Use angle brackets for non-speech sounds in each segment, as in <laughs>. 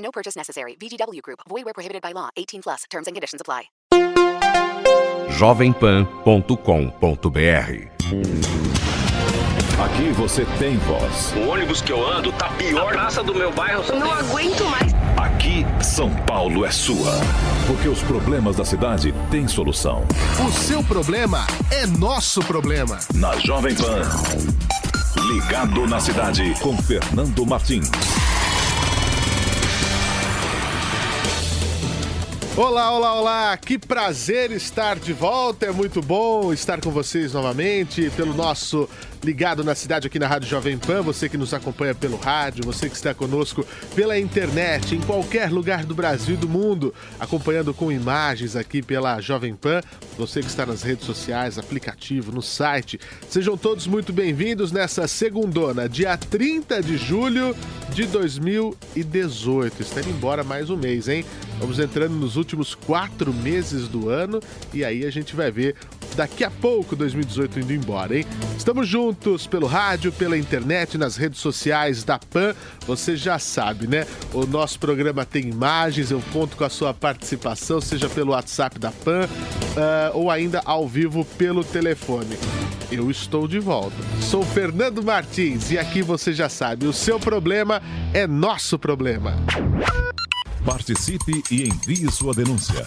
No purchase necessary. VGW Group. Void where prohibited by law. 18 plus. Terms and conditions apply. jovempan.com.br Aqui você tem voz. O ônibus que eu ando tá pior. A praça do meu bairro. Não aguento mais. Aqui, São Paulo é sua. Porque os problemas da cidade têm solução. O seu problema é nosso problema. Na Jovem Pan. Ligado na cidade com Fernando Martins. Olá, olá, olá! Que prazer estar de volta. É muito bom estar com vocês novamente pelo nosso Ligado na Cidade aqui na Rádio Jovem Pan. Você que nos acompanha pelo rádio, você que está conosco pela internet, em qualquer lugar do Brasil e do mundo, acompanhando com imagens aqui pela Jovem Pan. Você que está nas redes sociais, aplicativo, no site. Sejam todos muito bem-vindos nessa segundona, dia 30 de julho de 2018. Está indo embora mais um mês, hein? Vamos entrando nos últimos quatro meses do ano e aí a gente vai ver daqui a pouco 2018 indo embora, hein? Estamos juntos pelo rádio, pela internet, nas redes sociais da PAN. Você já sabe, né? O nosso programa tem imagens, eu conto com a sua participação, seja pelo WhatsApp da PAN uh, ou ainda ao vivo pelo telefone. Eu estou de volta. Sou Fernando Martins e aqui você já sabe, o seu problema é nosso problema. Participe e envie sua denúncia.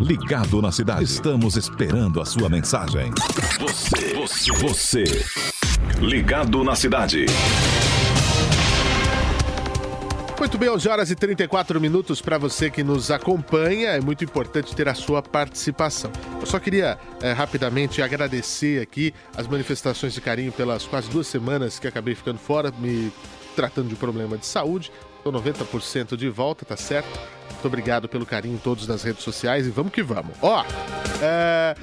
Ligado na Cidade. Estamos esperando a sua mensagem. Você, você, você. Ligado na Cidade. Muito bem, 11 horas e 34 minutos para você que nos acompanha. É muito importante ter a sua participação. Eu só queria é, rapidamente agradecer aqui as manifestações de carinho pelas quase duas semanas que acabei ficando fora, me tratando de problema de saúde. Estou 90% de volta, tá certo? Muito obrigado pelo carinho todos nas redes sociais e vamos que vamos. Ó, é,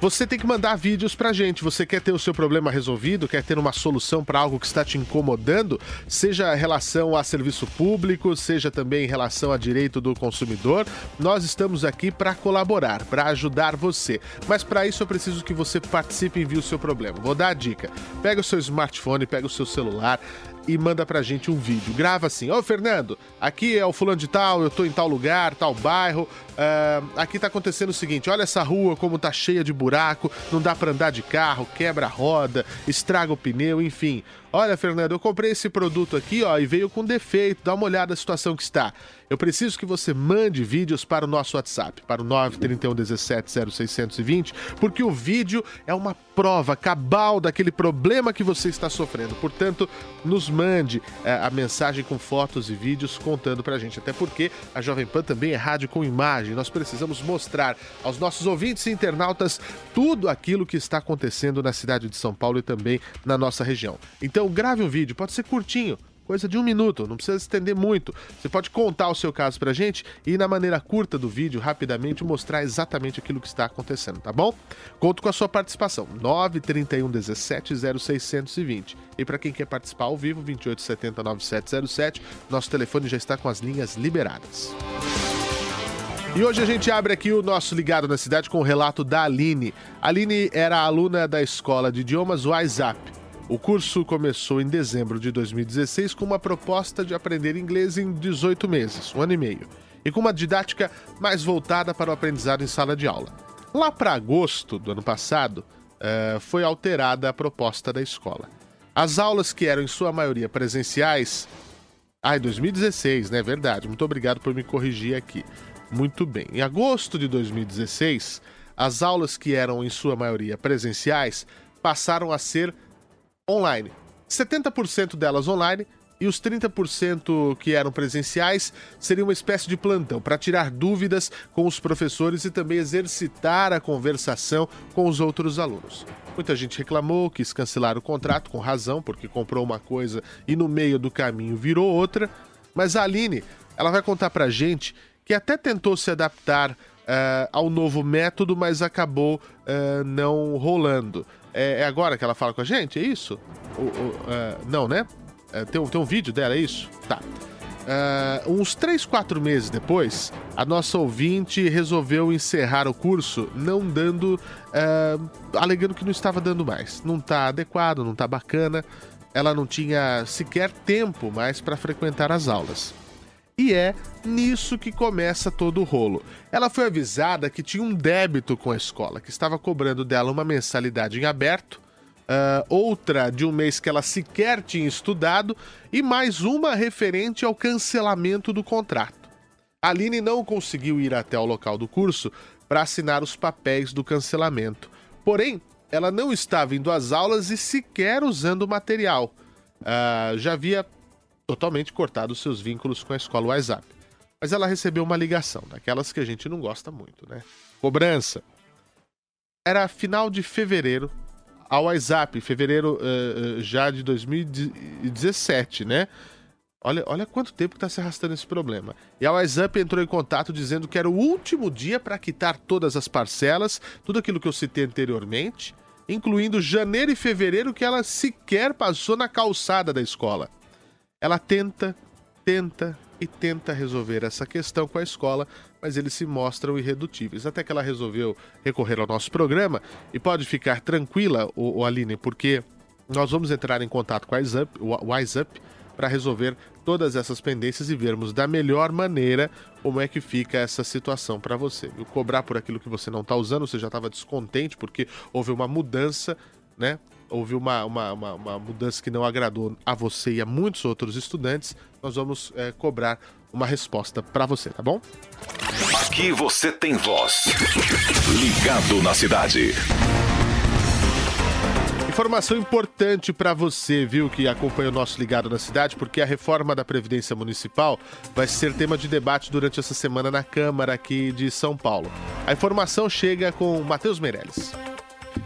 você tem que mandar vídeos pra gente. Você quer ter o seu problema resolvido, quer ter uma solução para algo que está te incomodando, seja em relação a serviço público, seja também em relação a direito do consumidor. Nós estamos aqui para colaborar, para ajudar você. Mas para isso eu preciso que você participe e envie o seu problema. Vou dar a dica. Pega o seu smartphone, pega o seu celular, e manda pra gente um vídeo. Grava assim: Ô Fernando, aqui é o fulano de tal, eu tô em tal lugar, tal bairro. Uh, aqui tá acontecendo o seguinte: olha essa rua como tá cheia de buraco, não dá pra andar de carro, quebra a roda, estraga o pneu, enfim. Olha, Fernando, eu comprei esse produto aqui, ó, e veio com defeito. Dá uma olhada na situação que está. Eu preciso que você mande vídeos para o nosso WhatsApp, para o 931 17 0620, porque o vídeo é uma prova cabal daquele problema que você está sofrendo. Portanto, nos mande é, a mensagem com fotos e vídeos contando pra gente. Até porque a Jovem Pan também é rádio com imagem. Nós precisamos mostrar aos nossos ouvintes e internautas tudo aquilo que está acontecendo na cidade de São Paulo e também na nossa região. Então, grave um vídeo, pode ser curtinho, coisa de um minuto, não precisa estender muito. Você pode contar o seu caso pra gente e, na maneira curta do vídeo, rapidamente mostrar exatamente aquilo que está acontecendo, tá bom? Conto com a sua participação, 931 17 0620. E para quem quer participar ao vivo, 2870 9707, nosso telefone já está com as linhas liberadas. E hoje a gente abre aqui o nosso Ligado na Cidade com o relato da Aline. Aline era aluna da escola de idiomas WhatsApp. O curso começou em dezembro de 2016 com uma proposta de aprender inglês em 18 meses, um ano e meio, e com uma didática mais voltada para o aprendizado em sala de aula. Lá para agosto do ano passado, eh, foi alterada a proposta da escola. As aulas, que eram em sua maioria presenciais, Ah, 2016, né? Verdade. Muito obrigado por me corrigir aqui. Muito bem. Em agosto de 2016, as aulas que eram em sua maioria presenciais passaram a ser online. 70% delas online e os 30% que eram presenciais seriam uma espécie de plantão para tirar dúvidas com os professores e também exercitar a conversação com os outros alunos. Muita gente reclamou, quis cancelar o contrato com razão, porque comprou uma coisa e no meio do caminho virou outra. Mas a Aline, ela vai contar pra gente que até tentou se adaptar uh, ao novo método, mas acabou uh, não rolando. É, é, agora que ela fala com a gente? É isso? O, o, uh, não, né? tem, um, tem um vídeo dela, é isso? Tá. Uh, uns 3, 4 meses depois, a nossa ouvinte resolveu encerrar o curso, não dando. Uh, alegando que não estava dando mais. Não está adequado, não está bacana. Ela não tinha sequer tempo mais para frequentar as aulas. E é nisso que começa todo o rolo. Ela foi avisada que tinha um débito com a escola, que estava cobrando dela uma mensalidade em aberto uh, outra de um mês que ela sequer tinha estudado e mais uma referente ao cancelamento do contrato. A Aline não conseguiu ir até o local do curso para assinar os papéis do cancelamento. Porém, ela não estava indo às aulas e sequer usando o material. Uh, já havia totalmente cortado seus vínculos com a escola WhatsApp. Mas ela recebeu uma ligação, daquelas que a gente não gosta muito, né? Cobrança. Era final de fevereiro a WhatsApp, fevereiro uh, já de 2017, né? Olha, olha quanto tempo está se arrastando esse problema. E a WhatsApp entrou em contato dizendo que era o último dia para quitar todas as parcelas, tudo aquilo que eu citei anteriormente, incluindo janeiro e fevereiro que ela sequer passou na calçada da escola. Ela tenta, tenta e tenta resolver essa questão com a escola, mas eles se mostram irredutíveis. Até que ela resolveu recorrer ao nosso programa e pode ficar tranquila, o, o Aline, porque nós vamos entrar em contato com a WhatsApp, o WhatsApp para resolver todas essas pendências e vermos da melhor maneira como é que fica essa situação para você. Cobrar por aquilo que você não está usando, você já estava descontente porque houve uma mudança, né? Houve uma, uma, uma, uma, mudança que não agradou a você e a muitos outros estudantes. Nós vamos é, cobrar uma resposta para você, tá bom? Aqui você tem voz. Ligado na cidade. Informação importante para você, viu, que acompanha o nosso Ligado na Cidade, porque a reforma da Previdência Municipal vai ser tema de debate durante essa semana na Câmara aqui de São Paulo. A informação chega com Matheus Meirelles.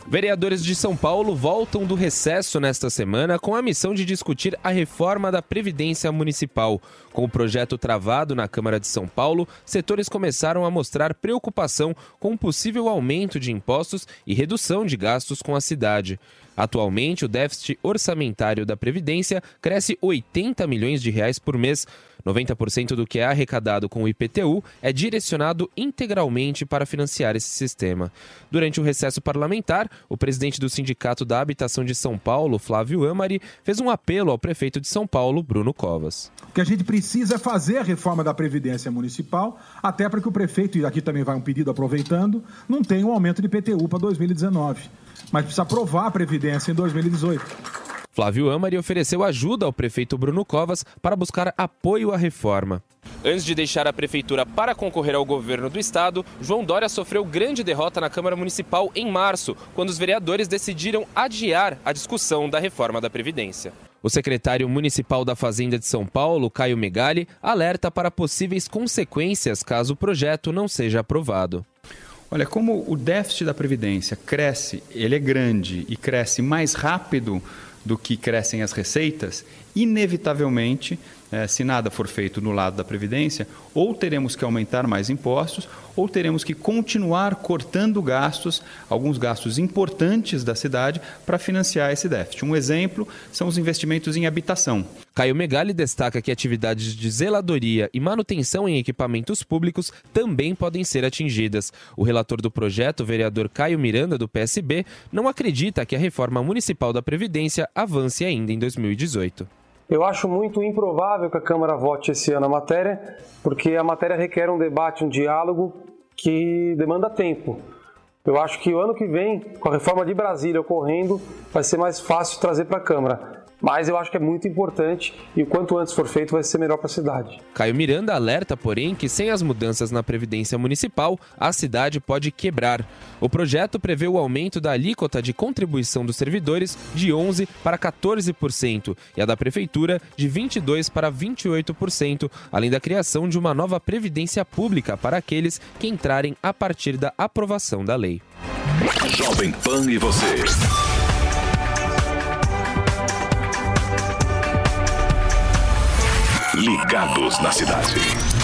Vereadores de São Paulo voltam do recesso nesta semana com a missão de discutir a reforma da Previdência Municipal. Com o projeto travado na Câmara de São Paulo, setores começaram a mostrar preocupação com o possível aumento de impostos e redução de gastos com a cidade. Atualmente, o déficit orçamentário da Previdência cresce 80 milhões de reais por mês, 90% do que é arrecadado com o IPTU é direcionado integralmente para financiar esse sistema. Durante o recesso parlamentar, o presidente do Sindicato da Habitação de São Paulo, Flávio Amari, fez um apelo ao prefeito de São Paulo, Bruno Covas. O que a gente precisa é fazer a reforma da Previdência Municipal, até para que o prefeito, e aqui também vai um pedido aproveitando, não tenha um aumento de IPTU para 2019. Mas precisa aprovar a Previdência em 2018. Flávio Amari ofereceu ajuda ao prefeito Bruno Covas para buscar apoio à reforma. Antes de deixar a prefeitura para concorrer ao governo do estado, João Dória sofreu grande derrota na Câmara Municipal em março, quando os vereadores decidiram adiar a discussão da reforma da Previdência. O secretário municipal da Fazenda de São Paulo, Caio Megali, alerta para possíveis consequências caso o projeto não seja aprovado. Olha, como o déficit da Previdência cresce, ele é grande e cresce mais rápido do que crescem as receitas, inevitavelmente, eh, se nada for feito no lado da Previdência, ou teremos que aumentar mais impostos, ou teremos que continuar cortando gastos, alguns gastos importantes da cidade, para financiar esse déficit. Um exemplo são os investimentos em habitação. Caio Megali destaca que atividades de zeladoria e manutenção em equipamentos públicos também podem ser atingidas. O relator do projeto, vereador Caio Miranda, do PSB, não acredita que a reforma municipal da Previdência avance ainda em 2018. Eu acho muito improvável que a Câmara vote esse ano a matéria, porque a matéria requer um debate, um diálogo que demanda tempo. Eu acho que o ano que vem, com a reforma de Brasília ocorrendo, vai ser mais fácil trazer para a Câmara. Mas eu acho que é muito importante e o quanto antes for feito vai ser melhor para a cidade. Caio Miranda alerta, porém, que sem as mudanças na Previdência Municipal, a cidade pode quebrar. O projeto prevê o aumento da alíquota de contribuição dos servidores de 11% para 14% e a da Prefeitura de 22% para 28%, além da criação de uma nova Previdência Pública para aqueles que entrarem a partir da aprovação da lei. Jovem Pan e você. Ligados na cidade.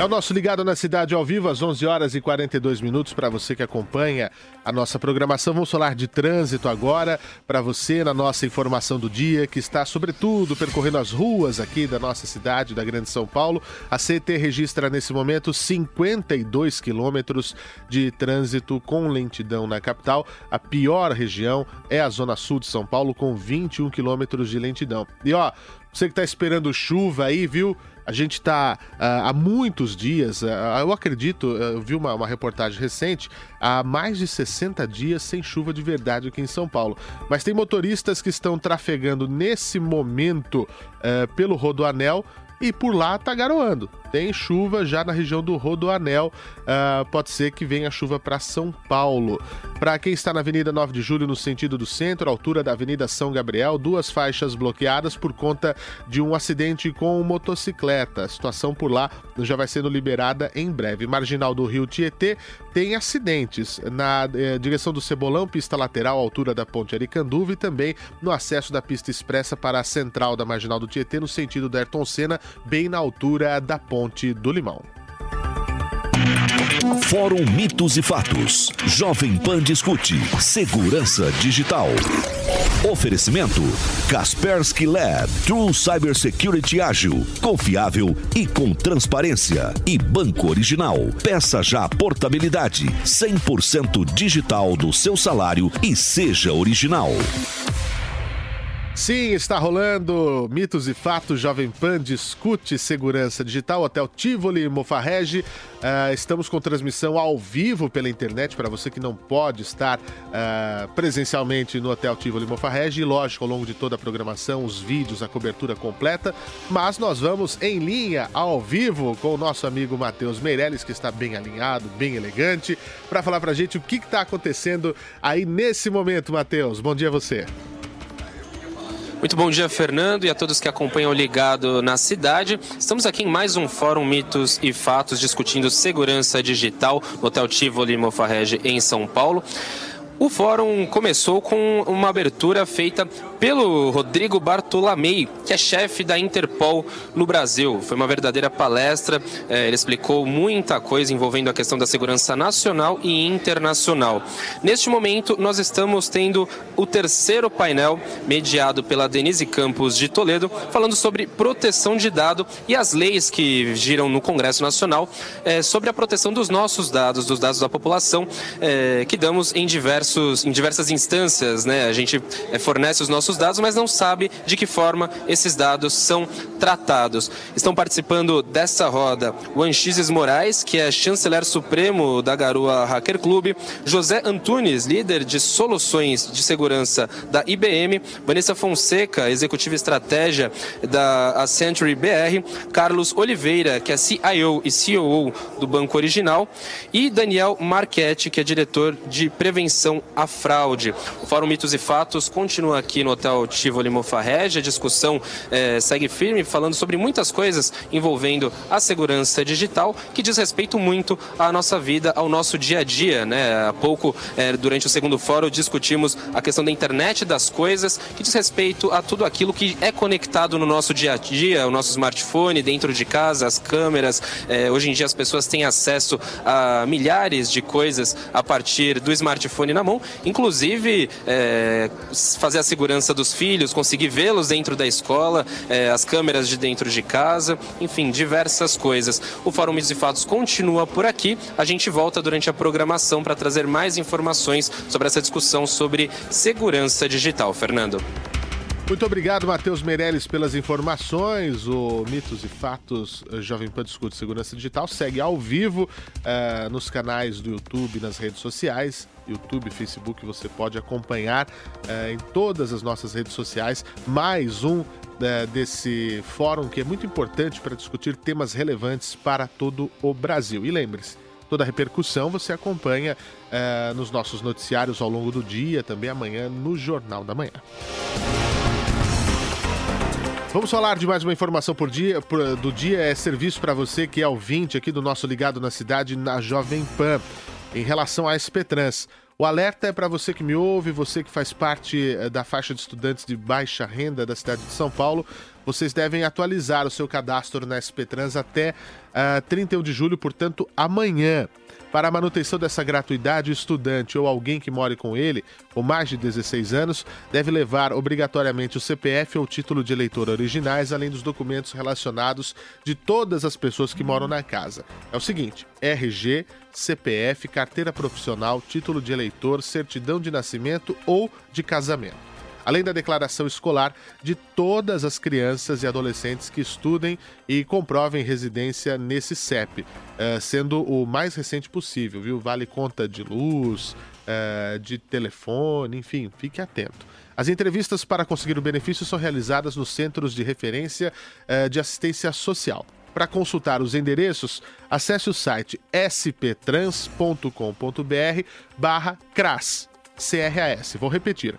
É o nosso Ligado na Cidade ao vivo, às 11 horas e 42 minutos, para você que acompanha a nossa programação. Vamos falar de trânsito agora, para você, na nossa informação do dia, que está, sobretudo, percorrendo as ruas aqui da nossa cidade, da Grande São Paulo. A CT registra, nesse momento, 52 quilômetros de trânsito com lentidão na capital. A pior região é a Zona Sul de São Paulo, com 21 quilômetros de lentidão. E, ó, você que está esperando chuva aí, viu? A gente está uh, ah, há muitos dias, uh, eu acredito, eu vi uma, uma, reportagem recente, há mais de 60 dias sem chuva de verdade aqui em São Paulo. Mas tem motoristas que estão trafegando nesse momento pelo Rodoanel e por lá tá garoando. Tem chuva já na região do Rodoanel. Uh, pode ser que venha chuva para São Paulo. Para quem está na Avenida 9 de Julho, no sentido do centro, altura da Avenida São Gabriel, duas faixas bloqueadas por conta de um acidente com motocicleta. A situação por lá já vai sendo liberada em breve. Marginal do Rio Tietê tem acidentes na eh, direção do Cebolão, pista lateral, altura da Ponte Aricanduva e também no acesso da pista expressa para a central da Marginal do Tietê, no sentido da Ayrton Senna, bem na altura da Ponte do Limão. Fórum Mitos e Fatos. Jovem Pan discute segurança digital. Oferecimento Kaspersky Lab. True Cybersecurity ágil, confiável e com transparência. E Banco Original. Peça já portabilidade 100% digital do seu salário e seja original. Sim, está rolando Mitos e Fatos Jovem Pan discute segurança digital. Hotel Tivoli Mofarrege. Uh, estamos com transmissão ao vivo pela internet para você que não pode estar uh, presencialmente no Hotel Tivoli Mofarrege. E lógico, ao longo de toda a programação, os vídeos, a cobertura completa. Mas nós vamos em linha, ao vivo, com o nosso amigo Matheus Meirelles, que está bem alinhado, bem elegante, para falar para a gente o que está acontecendo aí nesse momento, Matheus. Bom dia a você. Muito bom dia, Fernando, e a todos que acompanham Ligado na Cidade. Estamos aqui em mais um Fórum Mitos e Fatos discutindo segurança digital no Hotel Tivoli Mofarrege em São Paulo. O fórum começou com uma abertura feita pelo Rodrigo Bartolomei, que é chefe da Interpol no Brasil. Foi uma verdadeira palestra, é, ele explicou muita coisa envolvendo a questão da segurança nacional e internacional. Neste momento, nós estamos tendo o terceiro painel, mediado pela Denise Campos de Toledo, falando sobre proteção de dado e as leis que giram no Congresso Nacional é, sobre a proteção dos nossos dados, dos dados da população, é, que damos em diversos em diversas instâncias, né? A gente fornece os nossos dados, mas não sabe de que forma esses dados são tratados. Estão participando dessa roda o Anchises Moraes, que é chanceler supremo da Garoa Hacker Club, José Antunes, líder de soluções de segurança da IBM, Vanessa Fonseca, executiva estratégia da Accenture BR, Carlos Oliveira, que é CIO e COO do Banco Original, e Daniel Marchetti, que é diretor de prevenção a fraude. O Fórum Mitos e Fatos continua aqui no Hotel Tivoli Mofarrege. A discussão é, segue firme, falando sobre muitas coisas envolvendo a segurança digital, que diz respeito muito à nossa vida, ao nosso dia a dia. Né? Há pouco, é, durante o segundo fórum, discutimos a questão da internet das coisas, que diz respeito a tudo aquilo que é conectado no nosso dia a dia, o nosso smartphone, dentro de casa, as câmeras. É, hoje em dia as pessoas têm acesso a milhares de coisas a partir do smartphone na mão inclusive fazer a segurança dos filhos, conseguir vê-los dentro da escola, é, as câmeras de dentro de casa, enfim, diversas coisas. O Fórum Mitos e Fatos continua por aqui. A gente volta durante a programação para trazer mais informações sobre essa discussão sobre segurança digital. Fernando. Muito obrigado, Matheus Meirelles, pelas informações. O Mitos e Fatos eh, Jovem Pan Discute Segurança Digital segue ao vivo uh, nos canais do YouTube, nas redes sociais. YouTube, Facebook, você pode acompanhar uh, em todas as nossas redes sociais. Mais um uh, desse fórum que é muito importante para discutir temas relevantes para todo o Brasil. E lembre-se, toda a repercussão você acompanha nos nossos noticiários ao longo do dia, também amanhã no Jornal da Manhã. Vamos falar de mais uma informação por dia, por, do dia. É serviço para você que é ouvinte aqui do nosso Ligado na Cidade, na Jovem Pan, em relação à SP Trans. O alerta é para você que me ouve, você que faz parte eh, da faixa de estudantes de baixa renda da cidade de São Paulo. Vocês devem atualizar o seu cadastro na SP Trans até uh, eh, 31 de julho, portanto, amanhã. Para a manutenção dessa gratuidade, o estudante ou alguém que more com ele, com mais de 16 anos, deve levar obrigatoriamente o CPF ou título de eleitor originais, além dos documentos relacionados de todas as pessoas que moram na casa. É o seguinte: RG, CPF, carteira profissional, título de eleitor, certidão de nascimento ou de casamento além da declaração escolar de todas as crianças e adolescentes que estudem e comprovem residência nesse CEP, eh, sendo o mais recente possível, viu? Vale conta de luz, eh, de telefone, enfim, fique atento. As entrevistas para conseguir o benefício são realizadas nos centros de referência eh, de assistência social. Para consultar os endereços, acesse o site sptrans.com.br barra CRAS. Vou repetir,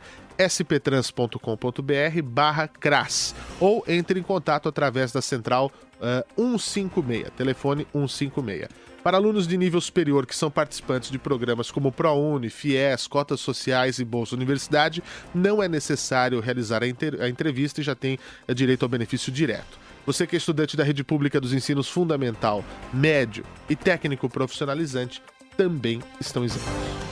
sptrans.com.br barra CRAS ou entre em contato através da central uh, eh, 156, telefone 156. Para alunos de nível superior que são participantes de programas como ProUni, FIES, cotas sociais e Bolsa Universidade, não é necessário realizar a, a entrevista e já tem uh, direito ao benefício direto. Você que é estudante da rede pública dos ensinos fundamental, médio e técnico profissionalizante também estão isentos.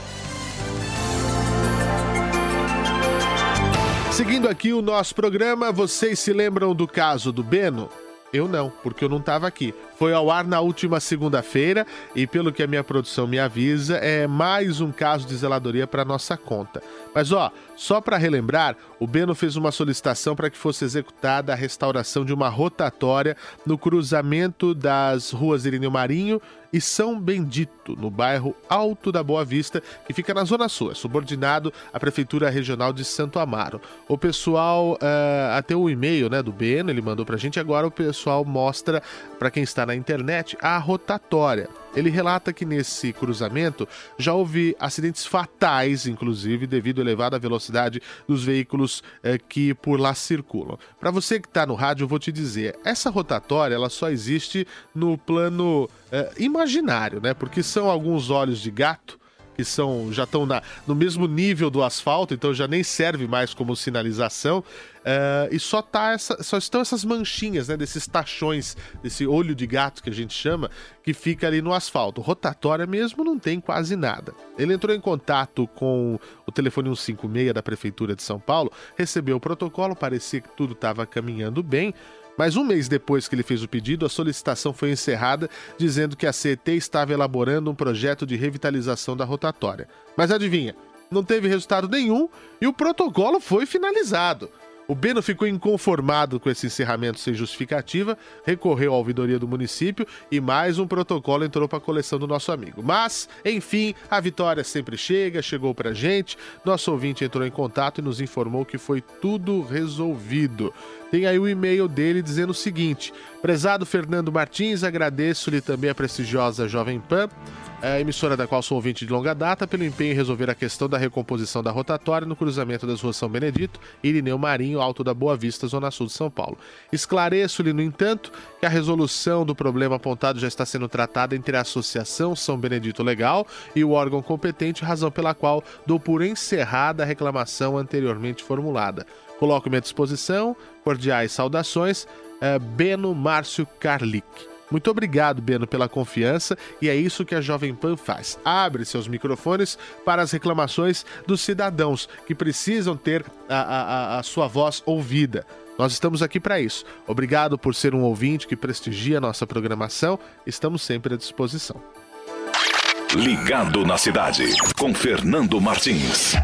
Seguindo aqui o nosso programa, vocês se lembram do caso do Beno? Eu não, porque eu não estava aqui. Foi ao ar na última segunda-feira e, pelo que a minha produção me avisa, é mais um caso de zeladoria para nossa conta. Mas ó, só para relembrar, o Beno fez uma solicitação para que fosse executada a restauração de uma rotatória no cruzamento das ruas Irineu Marinho e São Bendito, no bairro Alto da Boa Vista, que fica na Zona Sul, é subordinado à Prefeitura Regional de Santo Amaro. O pessoal, uh, até o e-mail né, do Beno, ele mandou para a gente, agora o pessoal mostra para quem está na internet a rotatória. Ele relata que nesse cruzamento já houve acidentes fatais, inclusive, devido à elevada velocidade dos veículos eh, que por lá circulam. Para você que está no rádio, eu vou te dizer, essa rotatória ela só existe no plano eh, imaginário, né? Porque são alguns olhos de gato que são já estão no mesmo nível do asfalto, então já nem serve mais como sinalização. Uh, e só, tá essa, só estão essas manchinhas, né, desses tachões, desse olho de gato que a gente chama, que fica ali no asfalto. Rotatória mesmo não tem quase nada. Ele entrou em contato com o telefone 156 da Prefeitura de São Paulo, recebeu o protocolo, parecia que tudo estava caminhando bem. Mas um mês depois que ele fez o pedido, a solicitação foi encerrada, dizendo que a CET estava elaborando um projeto de revitalização da rotatória. Mas adivinha, não teve resultado nenhum e o protocolo foi finalizado. O Beno ficou inconformado com esse encerramento sem justificativa, recorreu à ouvidoria do município e mais um protocolo entrou para a coleção do nosso amigo. Mas, enfim, a vitória sempre chega, chegou para gente. Nosso ouvinte entrou em contato e nos informou que foi tudo resolvido. Tem aí o e-mail dele dizendo o seguinte: Prezado Fernando Martins, agradeço-lhe também a prestigiosa Jovem Pan é a emissora da qual sou ouvinte de longa data, pelo empenho em resolver a questão da recomposição da rotatória no cruzamento das ruas São Benedito e Irineu Marinho, Alto da Boa Vista, Zona Sul de São Paulo. Esclareço-lhe, no entanto, que a resolução do problema apontado já está sendo tratada entre a Associação São Benedito Legal e o órgão competente, razão pela qual dou por encerrada a reclamação anteriormente formulada. Coloco-me à disposição, cordiais saudações, é, Beno Márcio Carlic. Muito obrigado, Beno, pela confiança e é isso que a Jovem Pan faz. Abre seus microfones para as reclamações dos cidadãos que precisam ter a, a, a sua voz ouvida. Nós estamos aqui para isso. Obrigado por ser um ouvinte que prestigia a nossa programação. Estamos sempre à disposição. Ligado na cidade, com Fernando Martins.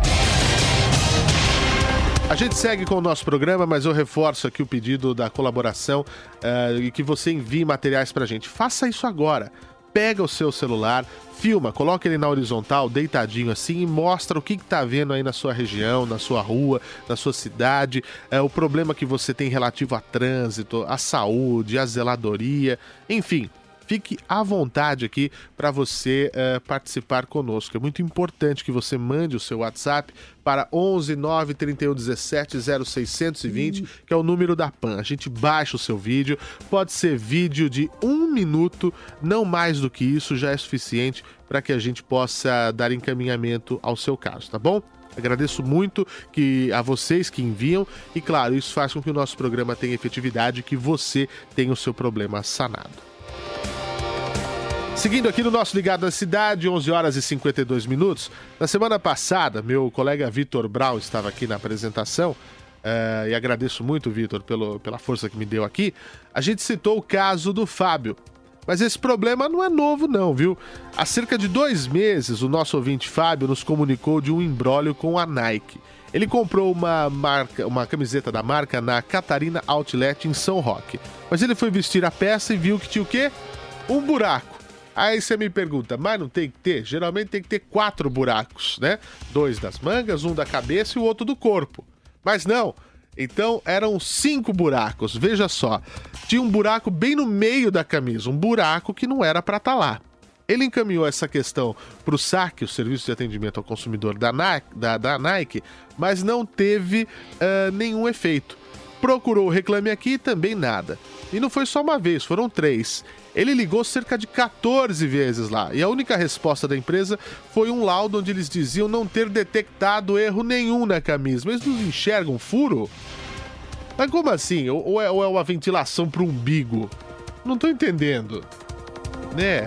A gente segue com o nosso programa, mas eu reforço aqui o pedido da colaboração uh, e que você envie materiais pra gente. Faça isso agora. Pega o seu celular, filma, coloca ele na horizontal, deitadinho assim, e mostra o que, está vendo aí na sua região, na sua rua, na sua cidade, é, o problema que você tem relativo a trânsito, a saúde, a zeladoria, enfim. Fique à vontade aqui para você uh, participar conosco. É muito importante que você mande o seu WhatsApp para 11 9 31 17 0620, que é o número da PAN. A gente baixa o seu vídeo, pode ser vídeo de um minuto, não mais do que isso, já é suficiente para que a gente possa dar encaminhamento ao seu caso, tá bom? Agradeço muito que a vocês que enviam e, claro, isso faz com que o nosso programa tenha efetividade e que você tenha o seu problema sanado. Seguindo aqui no nosso Ligado na Cidade, 11 horas e 52 minutos. Na semana passada, meu colega Vitor Brown estava aqui na apresentação. Uh, e agradeço muito, Vitor, pela força que me deu aqui. A gente citou o caso do Fábio. Mas esse problema não é novo, não, viu? Há cerca de dois meses, o nosso ouvinte Fábio nos comunicou de um embrólio com a Nike. Ele comprou uma marca, uma camiseta da marca na Catarina Outlet em São Roque. Mas ele foi vestir a peça e viu que tinha o quê? Um buraco. Aí você me pergunta, mas não tem que ter? Geralmente tem que ter quatro buracos, né? Dois das mangas, um da cabeça e o outro do corpo. Mas não. Então eram cinco buracos. Veja só. Tinha um buraco bem no meio da camisa, um buraco que não era para estar tá lá. Ele encaminhou essa questão para o SAC, o Serviço de Atendimento ao Consumidor da Nike, da, da Nike mas não teve uh, nenhum efeito. Procurou o Reclame Aqui também nada. E não foi só uma vez, foram três. Ele ligou cerca de 14 vezes lá e a única resposta da empresa foi um laudo onde eles diziam não ter detectado erro nenhum na camisa. Mas não enxergam furo? Mas como assim? Ou é, ou é uma ventilação para o umbigo? Não tô entendendo. Né?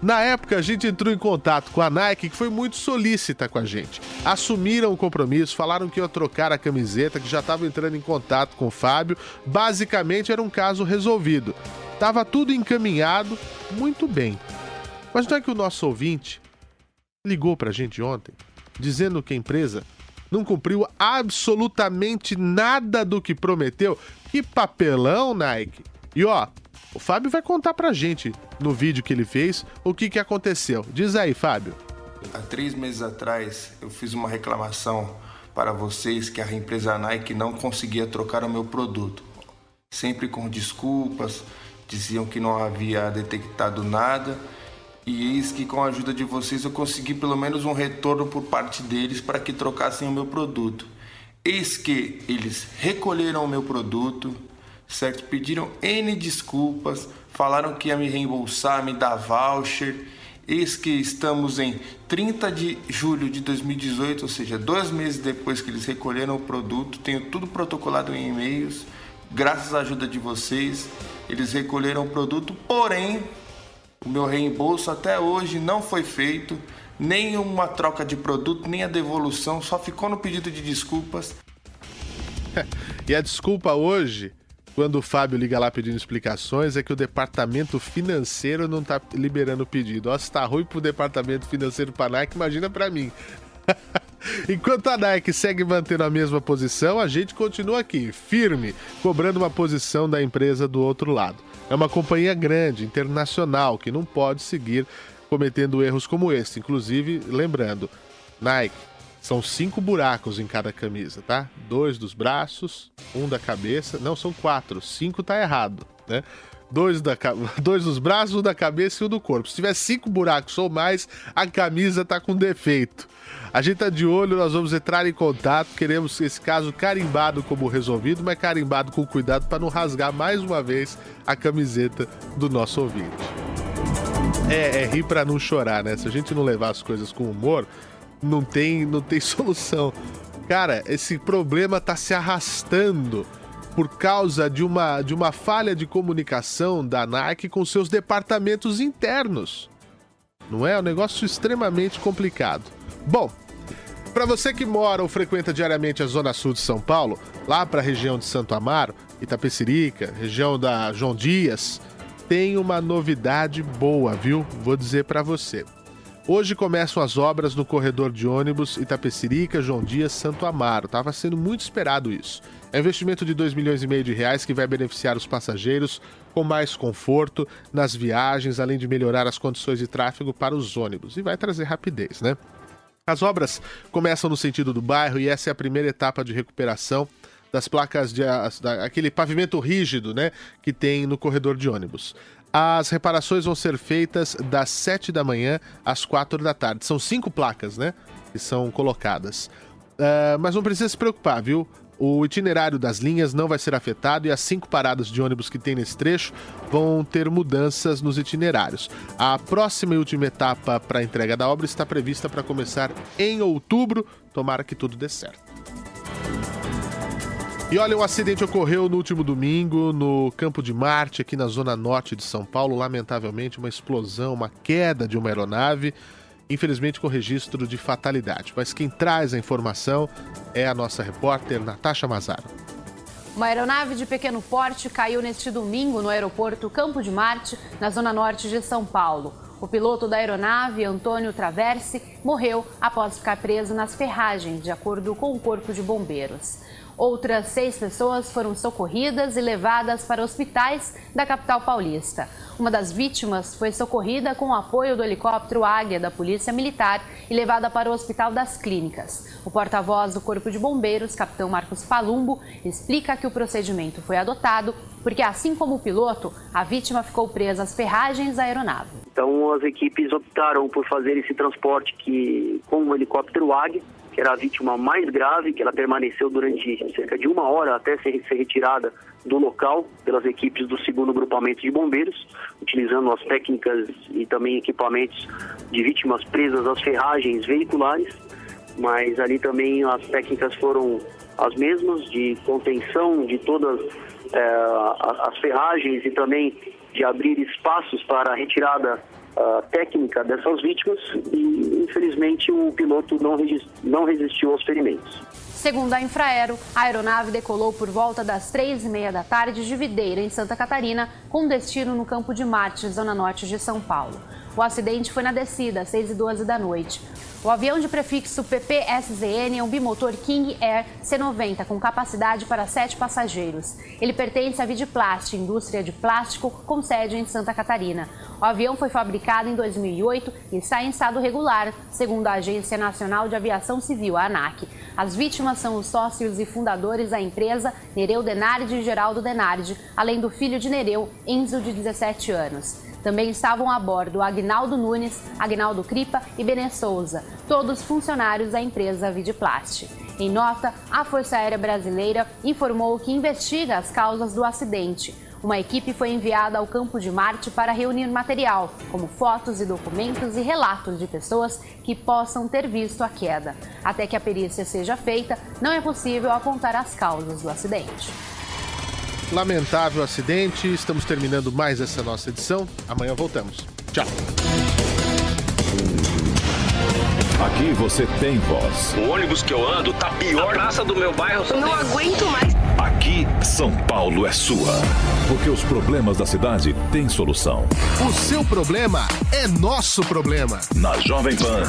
Na época, a gente entrou em contato com a Nike, que foi muito solícita com a gente. Assumiram o compromisso, falaram que ia trocar a camiseta, que já estavam entrando em contato com o Fábio. Basicamente, era um caso resolvido. Tava tudo encaminhado, muito bem. Mas não é que o nosso ouvinte ligou pra gente ontem, dizendo que a empresa não cumpriu absolutamente nada do que prometeu? Que papelão, Nike! E ó, o Fábio vai contar pra gente no vídeo que ele fez o que, que aconteceu. Diz aí, Fábio. Há três meses atrás eu fiz uma reclamação para vocês que a empresa Nike não conseguia trocar o meu produto. Sempre com desculpas, diziam que não havia detectado nada. E eis que com a ajuda de vocês eu consegui pelo menos um retorno por parte deles para que trocassem o meu produto. Eis que eles recolheram o meu produto, certo? Pediram N desculpas, falaram que ia me reembolsar, me dar voucher. Eis que estamos em 30 de julho de 2018, ou seja, dois meses depois que eles recolheram o produto. Tenho tudo protocolado em e-mails. Graças à ajuda de vocês, eles recolheram o produto, porém, o meu reembolso até hoje não foi feito, nem uma troca de produto, nem a devolução, só ficou no pedido de desculpas. <laughs> e a desculpa hoje, quando o Fábio liga lá pedindo explicações, é que o departamento financeiro não está liberando o pedido. Ó, se tá ruim pro departamento financeiro para Nike, imagina para mim. <laughs> Enquanto a Nike segue mantendo a mesma posição, a gente continua aqui, firme, cobrando uma posição da empresa do outro lado. É uma companhia grande, internacional, que não pode seguir cometendo erros como esse. Inclusive, lembrando, Nike, são cinco buracos em cada camisa, tá? Dois dos braços, um da cabeça. Não, são quatro. Cinco tá errado, né? Dois, da, <laughs> dois dos braços, um da cabeça e um do corpo. Se tiver cinco buracos ou mais, a camisa tá com defeito. A gente tá de olho, nós vamos entrar em contato. Queremos esse caso carimbado como resolvido, mas carimbado com cuidado para não rasgar mais uma vez a camiseta do nosso ouvinte. É, é rir para não chorar, né? Se a gente não levar as coisas com humor, não tem, não tem <laughs> solução. Cara, esse problema tá se arrastando por causa de uma, de uma falha de comunicação da Nike com seus departamentos internos. Não é? É um negócio extremamente complicado. Bom, para você que mora ou frequenta diariamente a Zona Sul de São Paulo, lá para a região de Santo Amaro, Itapecerica, região da João Dias, tem uma novidade boa, viu? Vou dizer para você. Hoje começam as obras no corredor de ônibus Itapecerica, João Dias, Santo Amaro. Estava sendo muito esperado isso. É um investimento de 2 milhões e meio de reais que vai beneficiar os passageiros com mais conforto nas viagens, além de melhorar as condições de tráfego para os ônibus. E vai trazer rapidez, né? As obras começam no sentido do bairro e essa é a primeira etapa de recuperação das placas de aquele pavimento rígido, né, que tem no corredor de ônibus. As reparações vão ser feitas das 7 da manhã às 4 da tarde. São cinco placas, né, que são colocadas. Uh, mas não precisa se preocupar, viu? O itinerário das linhas não vai ser afetado e as cinco paradas de ônibus que tem nesse trecho vão ter mudanças nos itinerários. A próxima e última etapa para a entrega da obra está prevista para começar em outubro. Tomara que tudo dê certo. E olha, um acidente ocorreu no último domingo no Campo de Marte, aqui na zona norte de São Paulo. Lamentavelmente, uma explosão, uma queda de uma aeronave infelizmente com registro de fatalidade. Mas quem traz a informação é a nossa repórter Natasha Mazaro. Uma aeronave de pequeno porte caiu neste domingo no aeroporto Campo de Marte, na zona norte de São Paulo. O piloto da aeronave, Antônio Traverse, morreu após ficar preso nas ferragens, de acordo com o Corpo de Bombeiros. Outras seis pessoas foram socorridas e levadas para hospitais da capital paulista. Uma das vítimas foi socorrida com o apoio do helicóptero Águia da Polícia Militar e levada para o Hospital das Clínicas. O porta-voz do Corpo de Bombeiros, capitão Marcos Palumbo, explica que o procedimento foi adotado porque, assim como o piloto, a vítima ficou presa às ferragens da aeronave. Então, as equipes optaram por fazer esse transporte que, com o helicóptero Águia, que era a vítima mais grave, que ela permaneceu durante cerca de uma hora até ser, ser retirada do local pelas equipes do segundo grupamento de bombeiros, utilizando as técnicas e também equipamentos de vítimas presas às ferragens veiculares, mas ali também as técnicas foram as mesmas de contenção de todas é, as ferragens e também de abrir espaços para a retirada uh, técnica dessas vítimas e, infelizmente, o piloto não, não resistiu aos ferimentos. Segundo a Infraero, a aeronave decolou por volta das três e meia da tarde de Videira, em Santa Catarina, com destino no Campo de Marte, zona norte de São Paulo. O acidente foi na descida, às 6 e 12 da noite. O avião de prefixo PPSZN é um bimotor King Air C90 com capacidade para sete passageiros. Ele pertence à Vidiplast, indústria de plástico com sede em Santa Catarina. O avião foi fabricado em 2008 e está em estado regular, segundo a Agência Nacional de Aviação Civil, a ANAC. As vítimas são os sócios e fundadores da empresa Nereu Denardi e Geraldo Denardi, além do filho de Nereu, Enzo, de 17 anos. Também estavam a bordo Agnaldo Nunes, Agnaldo Cripa e Benê Souza, todos funcionários da empresa Vidiplast. Em nota, a Força Aérea Brasileira informou que investiga as causas do acidente. Uma equipe foi enviada ao campo de Marte para reunir material, como fotos e documentos e relatos de pessoas que possam ter visto a queda. Até que a perícia seja feita, não é possível apontar as causas do acidente. Lamentável acidente. Estamos terminando mais essa nossa edição. Amanhã voltamos. Tchau. Aqui você tem voz. O ônibus que eu ando tá pior. A praça do meu bairro. Eu não aguento mais. Aqui, São Paulo é sua. Porque os problemas da cidade têm solução. O seu problema é nosso problema. Na Jovem Pan.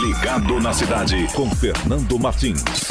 Ligado na cidade com Fernando Martins.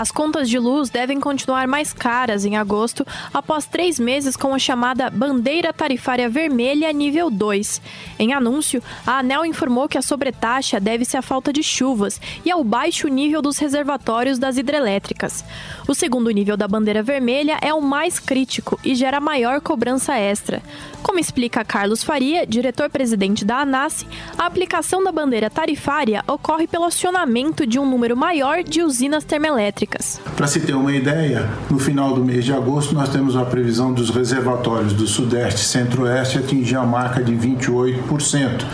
As contas de luz devem continuar mais caras em agosto, após três meses com a chamada Bandeira Tarifária Vermelha nível 2. Em anúncio, a ANEL informou que a sobretaxa deve-se à falta de chuvas e ao baixo nível dos reservatórios das hidrelétricas. O segundo nível da bandeira vermelha é o mais crítico e gera maior cobrança extra. Como explica Carlos Faria, diretor-presidente da ANAS, a aplicação da bandeira tarifária ocorre pelo acionamento de um número maior de usinas termoelétricas Para se ter uma ideia, no final do mês de agosto nós temos a previsão dos reservatórios do Sudeste e Centro-Oeste atingir a marca de 28%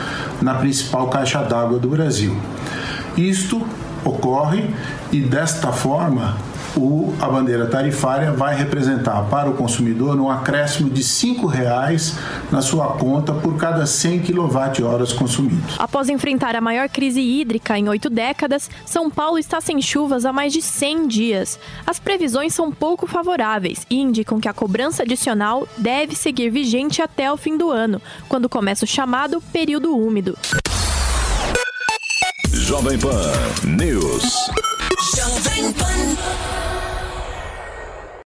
na principal caixa d'água do Brasil. Isto ocorre e desta forma o, a bandeira tarifária vai representar para o consumidor um acréscimo de R$ 5,00 na sua conta por cada 100 kWh consumidos. Após enfrentar a maior crise hídrica em oito décadas, São Paulo está sem chuvas há mais de 100 dias. As previsões são pouco favoráveis e indicam que a cobrança adicional deve seguir vigente até o fim do ano, quando começa o chamado período úmido. Jovem Pan News. Jovem Pan.